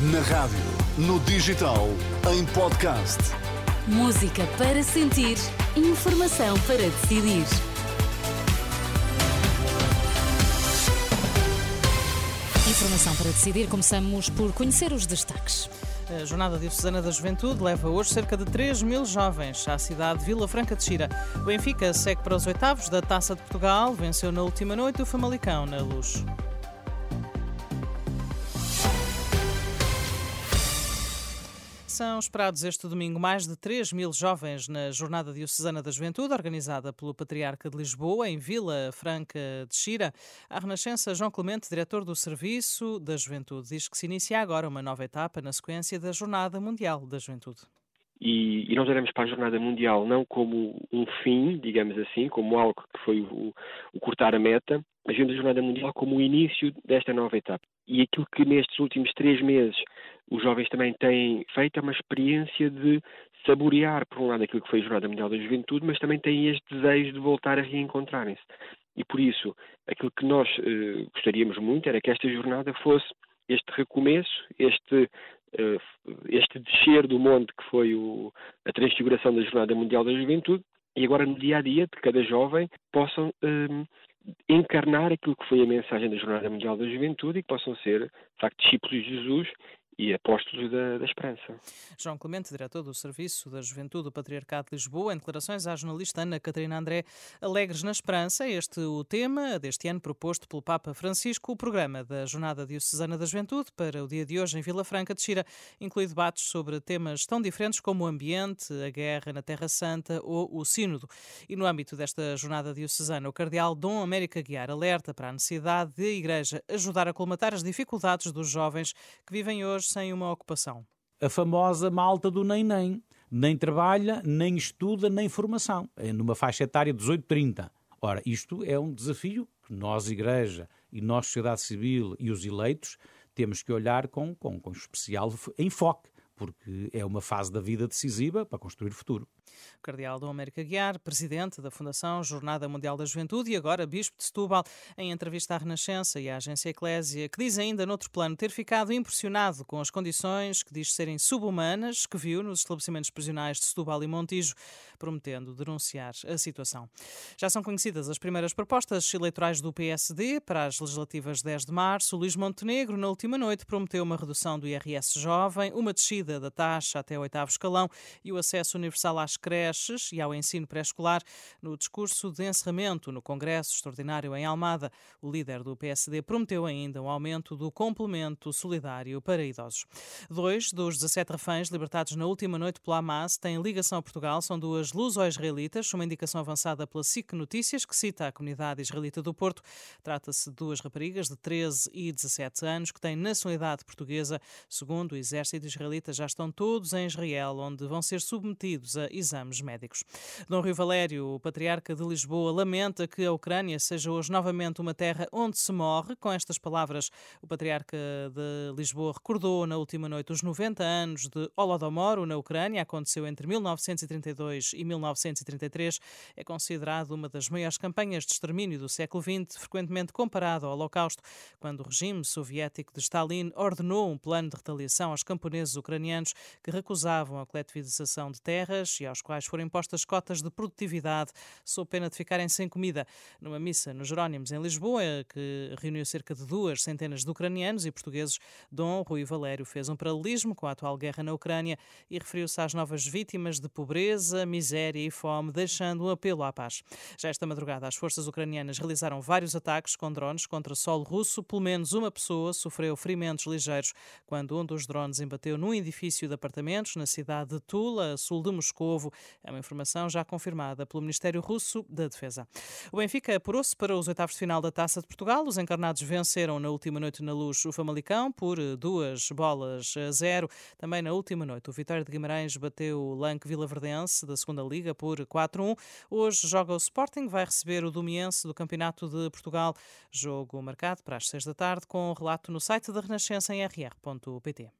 Na rádio, no digital, em podcast. Música para sentir, informação para decidir. Informação para decidir, começamos por conhecer os destaques. A Jornada Diocesana da Juventude leva hoje cerca de 3 mil jovens à cidade de Vila Franca de Xira. O Benfica segue para os oitavos da Taça de Portugal, venceu na última noite o Famalicão na Luz. São esperados este domingo mais de 3 mil jovens na Jornada Diocesana da Juventude, organizada pelo Patriarca de Lisboa, em Vila Franca de Xira. A Renascença, João Clemente, diretor do Serviço da Juventude, diz que se inicia agora uma nova etapa na sequência da Jornada Mundial da Juventude. E, e, nós olhamos para a Jornada Mundial não como um fim, digamos assim, como algo que foi o, o cortar a meta, mas vemos a Jornada Mundial como o início desta nova etapa. E aquilo que nestes últimos três meses os jovens também têm feito uma experiência de saborear, por um lado, aquilo que foi a Jornada Mundial da Juventude, mas também têm este desejo de voltar a reencontrarem-se. E por isso, aquilo que nós eh, gostaríamos muito era que esta jornada fosse este recomeço, este, uh, este descer do monte que foi o, a transfiguração da Jornada Mundial da Juventude, e agora no dia a dia de cada jovem possam um, encarnar aquilo que foi a mensagem da Jornada Mundial da Juventude e que possam ser, de facto, discípulos de Jesus e apóstolos da, da, esperança. João Clemente, diretor do Serviço da Juventude do Patriarcado de Lisboa, em declarações à jornalista Ana Catarina André, Alegres na Esperança, este o tema deste ano proposto pelo Papa Francisco. O programa da Jornada Diocesana da Juventude para o dia de hoje em Vila Franca de Xira inclui debates sobre temas tão diferentes como o ambiente, a guerra na Terra Santa ou o sínodo. E no âmbito desta Jornada Diocesana, o Cardeal Dom América Guiar alerta para a necessidade de a Igreja ajudar a colmatar as dificuldades dos jovens que vivem hoje sem uma ocupação. A famosa malta do nem-nem. Nem trabalha, nem estuda, nem formação. É numa faixa etária 18-30. Ora, isto é um desafio que nós, Igreja, e nós, sociedade civil e os eleitos, temos que olhar com, com, com especial enfoque porque é uma fase da vida decisiva para construir o futuro. O Cardeal Dom América Guiar, presidente da Fundação Jornada Mundial da Juventude e agora Bispo de Setúbal, em entrevista à Renascença e à Agência Eclésia, que diz ainda, noutro plano, ter ficado impressionado com as condições que diz serem subhumanas que viu nos estabelecimentos prisionais de Setúbal e Montijo, prometendo denunciar a situação. Já são conhecidas as primeiras propostas eleitorais do PSD para as legislativas 10 de março. Luís Montenegro, na última noite, prometeu uma redução do IRS jovem, uma descida da taxa até o oitavo escalão e o acesso universal às creches e ao ensino pré-escolar. No discurso de encerramento no Congresso Extraordinário em Almada, o líder do PSD prometeu ainda um aumento do complemento solidário para idosos. Dois dos 17 reféns libertados na última noite pela Hamas têm ligação a Portugal. São duas luso-israelitas, uma indicação avançada pela SIC Notícias, que cita a comunidade israelita do Porto. Trata-se de duas raparigas de 13 e 17 anos que têm nacionalidade portuguesa. Segundo o exército israelita, estão todos em Israel, onde vão ser submetidos a exames médicos. Dom Rio Valério, o patriarca de Lisboa, lamenta que a Ucrânia seja hoje novamente uma terra onde se morre. Com estas palavras, o patriarca de Lisboa recordou na última noite os 90 anos de Holodomor na Ucrânia. Aconteceu entre 1932 e 1933. É considerado uma das maiores campanhas de extermínio do século XX, frequentemente comparado ao Holocausto, quando o regime soviético de Stalin ordenou um plano de retaliação aos camponeses ucranianos que recusavam a coletivização de terras e aos quais foram impostas cotas de produtividade, sob pena de ficarem sem comida. Numa missa nos Jerónimos, em Lisboa, que reuniu cerca de duas centenas de ucranianos e portugueses, Dom Rui Valério fez um paralelismo com a atual guerra na Ucrânia e referiu-se às novas vítimas de pobreza, miséria e fome, deixando um apelo à paz. Já esta madrugada, as forças ucranianas realizaram vários ataques com drones contra solo russo. Pelo menos uma pessoa sofreu ferimentos ligeiros quando um dos drones embateu num edifício de apartamentos na cidade de Tula, sul de Moscou é uma informação já confirmada pelo Ministério Russo da Defesa. O Benfica apurou-se para os oitavos de final da Taça de Portugal. Os encarnados venceram na última noite na luz o Famalicão por duas bolas a zero. Também na última noite, o Vitória de Guimarães bateu o Lanque Vilaverdense da segunda Liga por 4-1. Hoje joga o Sporting, vai receber o Domiense do Campeonato de Portugal. Jogo marcado para as seis da tarde com o relato no site da Renascença em rr.pt.